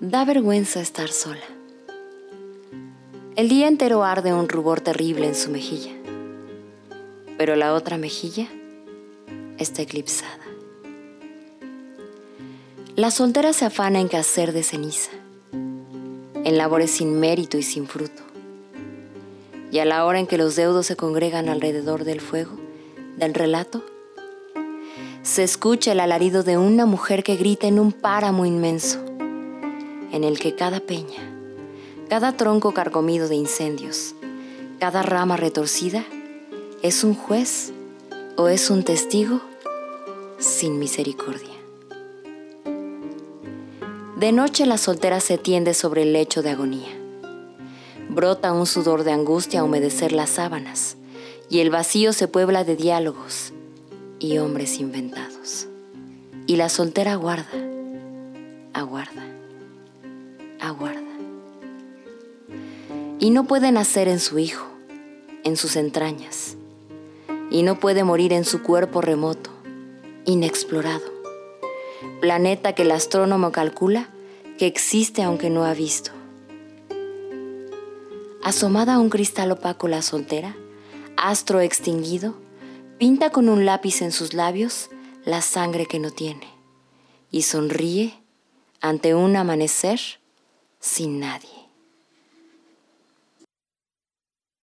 Da vergüenza estar sola. El día entero arde un rubor terrible en su mejilla, pero la otra mejilla está eclipsada. La soltera se afana en quehacer de ceniza, en labores sin mérito y sin fruto. Y a la hora en que los deudos se congregan alrededor del fuego, del relato, se escucha el alarido de una mujer que grita en un páramo inmenso, en el que cada peña, cada tronco carcomido de incendios, cada rama retorcida, es un juez o es un testigo sin misericordia. De noche la soltera se tiende sobre el lecho de agonía. Brota un sudor de angustia a humedecer las sábanas y el vacío se puebla de diálogos y hombres inventados. Y la soltera aguarda, aguarda, aguarda. Y no puede nacer en su hijo, en sus entrañas, y no puede morir en su cuerpo remoto, inexplorado, planeta que el astrónomo calcula que existe aunque no ha visto. Asomada a un cristal opaco la soltera, astro extinguido, pinta con un lápiz en sus labios la sangre que no tiene y sonríe ante un amanecer sin nadie.